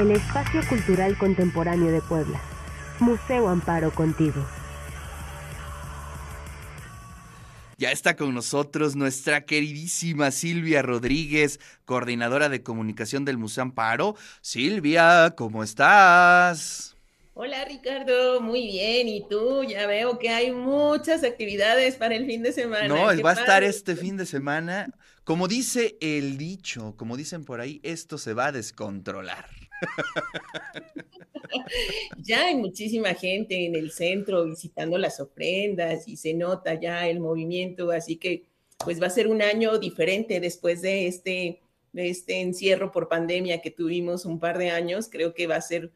el espacio cultural contemporáneo de Puebla. Museo Amparo contigo. Ya está con nosotros nuestra queridísima Silvia Rodríguez, coordinadora de comunicación del Museo Amparo. Silvia, ¿cómo estás? Hola Ricardo, muy bien. ¿Y tú? Ya veo que hay muchas actividades para el fin de semana. No, va a estar este fin de semana. Como dice el dicho, como dicen por ahí, esto se va a descontrolar. Ya hay muchísima gente en el centro visitando las ofrendas y se nota ya el movimiento, así que pues va a ser un año diferente después de este, de este encierro por pandemia que tuvimos un par de años. Creo que va a ser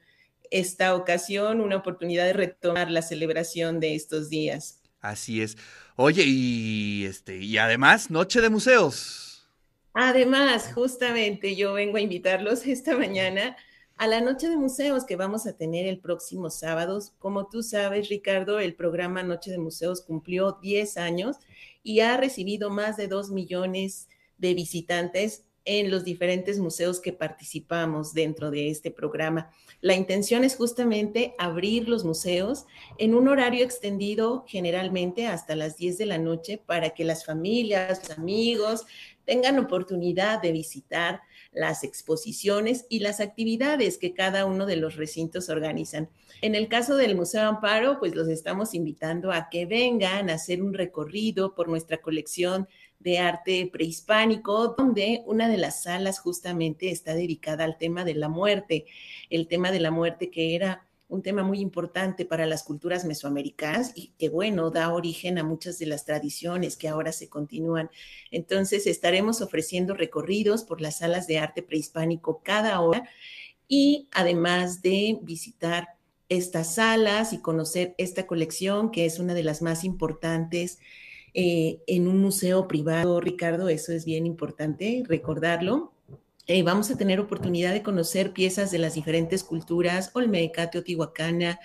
esta ocasión una oportunidad de retomar la celebración de estos días. Así es. Oye, y este, y además, Noche de Museos. Además, justamente yo vengo a invitarlos esta mañana a la Noche de Museos que vamos a tener el próximo sábado. Como tú sabes, Ricardo, el programa Noche de Museos cumplió 10 años y ha recibido más de 2 millones de visitantes en los diferentes museos que participamos dentro de este programa. La intención es justamente abrir los museos en un horario extendido generalmente hasta las 10 de la noche para que las familias, los amigos tengan oportunidad de visitar las exposiciones y las actividades que cada uno de los recintos organizan. En el caso del Museo Amparo, pues los estamos invitando a que vengan a hacer un recorrido por nuestra colección de arte prehispánico, donde una de las salas justamente está dedicada al tema de la muerte, el tema de la muerte que era un tema muy importante para las culturas mesoamericanas y que, bueno, da origen a muchas de las tradiciones que ahora se continúan. Entonces, estaremos ofreciendo recorridos por las salas de arte prehispánico cada hora y además de visitar estas salas y conocer esta colección, que es una de las más importantes eh, en un museo privado, Ricardo, eso es bien importante recordarlo. Eh, vamos a tener oportunidad de conocer piezas de las diferentes culturas, olmeca, teotihuacana,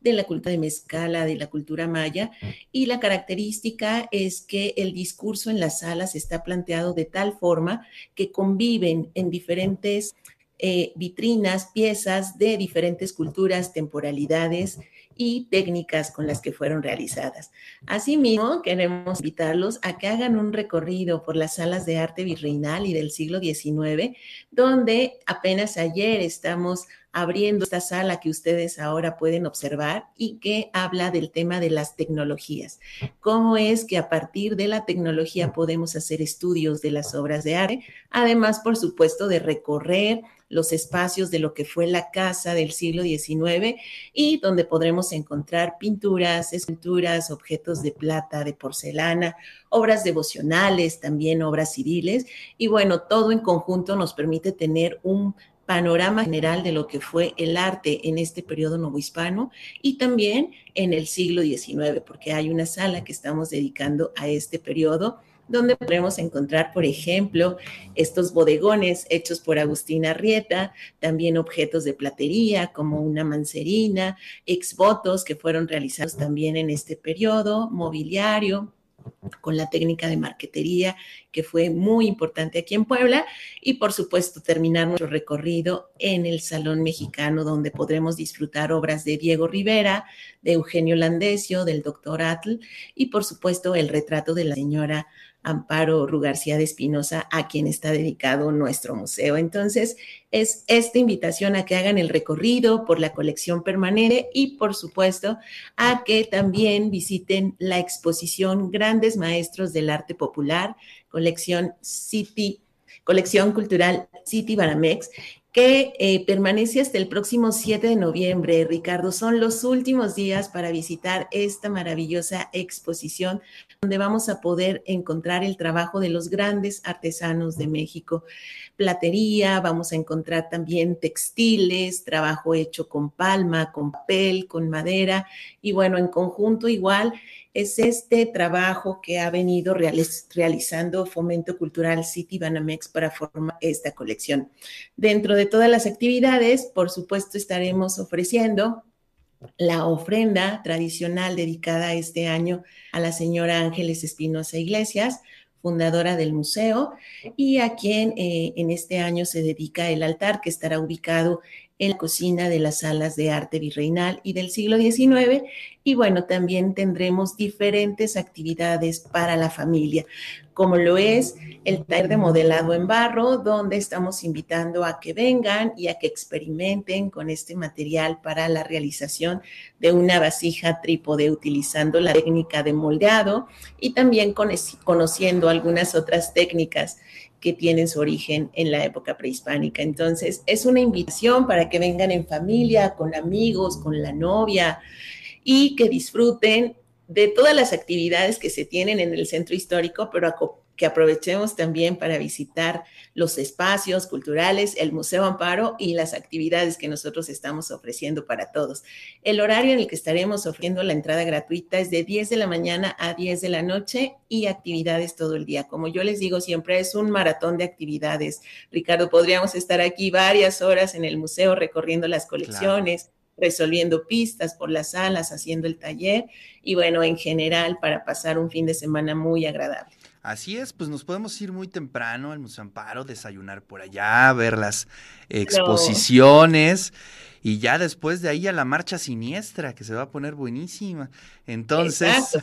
de la cultura de mezcala, de la cultura maya, y la característica es que el discurso en las salas está planteado de tal forma que conviven en diferentes eh, vitrinas, piezas de diferentes culturas, temporalidades, y técnicas con las que fueron realizadas. Asimismo, queremos invitarlos a que hagan un recorrido por las salas de arte virreinal y del siglo XIX, donde apenas ayer estamos abriendo esta sala que ustedes ahora pueden observar y que habla del tema de las tecnologías. Cómo es que a partir de la tecnología podemos hacer estudios de las obras de arte, además, por supuesto, de recorrer los espacios de lo que fue la casa del siglo XIX y donde podremos encontrar pinturas, esculturas, objetos de plata, de porcelana, obras devocionales, también obras civiles. Y bueno, todo en conjunto nos permite tener un panorama general de lo que fue el arte en este periodo novohispano y también en el siglo XIX, porque hay una sala que estamos dedicando a este periodo donde podremos encontrar, por ejemplo, estos bodegones hechos por Agustina Arrieta, también objetos de platería como una mancerina, exvotos que fueron realizados también en este periodo, mobiliario, con la técnica de marquetería que fue muy importante aquí en Puebla y por supuesto terminar nuestro recorrido en el Salón Mexicano donde podremos disfrutar obras de Diego Rivera, de Eugenio Landesio, del doctor Atl y por supuesto el retrato de la señora Amparo Rugarcía de Espinosa, a quien está dedicado nuestro museo. Entonces, es esta invitación a que hagan el recorrido por la colección permanente y, por supuesto, a que también visiten la exposición Grandes Maestros del Arte Popular, colección City, colección cultural City Baramex, que eh, permanece hasta el próximo 7 de noviembre. Ricardo, son los últimos días para visitar esta maravillosa exposición donde vamos a poder encontrar el trabajo de los grandes artesanos de México. Platería, vamos a encontrar también textiles, trabajo hecho con palma, con papel, con madera y bueno, en conjunto igual es este trabajo que ha venido realizando Fomento Cultural City Banamex para formar esta colección. Dentro de todas las actividades, por supuesto, estaremos ofreciendo la ofrenda tradicional dedicada este año a la señora Ángeles Espinosa Iglesias, fundadora del museo, y a quien eh, en este año se dedica el altar que estará ubicado en la cocina de las salas de arte virreinal y del siglo XIX. Y bueno, también tendremos diferentes actividades para la familia, como lo es el taller de modelado en barro, donde estamos invitando a que vengan y a que experimenten con este material para la realización de una vasija trípode utilizando la técnica de moldeado y también conociendo algunas otras técnicas que tienen su origen en la época prehispánica. Entonces, es una invitación para que vengan en familia, con amigos, con la novia y que disfruten de todas las actividades que se tienen en el centro histórico, pero que aprovechemos también para visitar los espacios culturales, el Museo Amparo y las actividades que nosotros estamos ofreciendo para todos. El horario en el que estaremos ofreciendo la entrada gratuita es de 10 de la mañana a 10 de la noche y actividades todo el día. Como yo les digo siempre, es un maratón de actividades. Ricardo, podríamos estar aquí varias horas en el museo recorriendo las colecciones. resolviendo pistas por las salas, haciendo el taller y bueno, en general para pasar un fin de semana muy agradable. Así es, pues nos podemos ir muy temprano al Museo Amparo, desayunar por allá, ver las exposiciones y ya después de ahí a la marcha siniestra, que se va a poner buenísima. Entonces,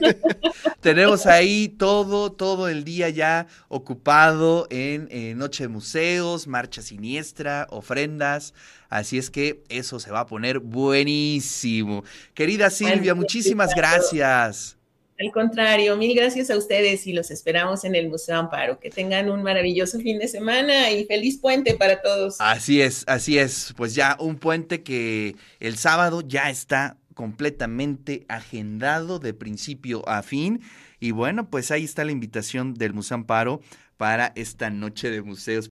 tenemos ahí todo, todo el día ya ocupado en, Noche de Museos, marcha siniestra, ofrendas. Así es que eso se va a poner buenísimo. Querida Silvia, muchísimas gracias. Al contrario, mil gracias a ustedes y los esperamos en el Museo Amparo. Que tengan un maravilloso fin de semana y feliz puente para todos. Así es, así es. Pues ya un puente que el sábado ya está completamente agendado de principio a fin. Y bueno, pues ahí está la invitación del Museo Amparo para esta noche de museos.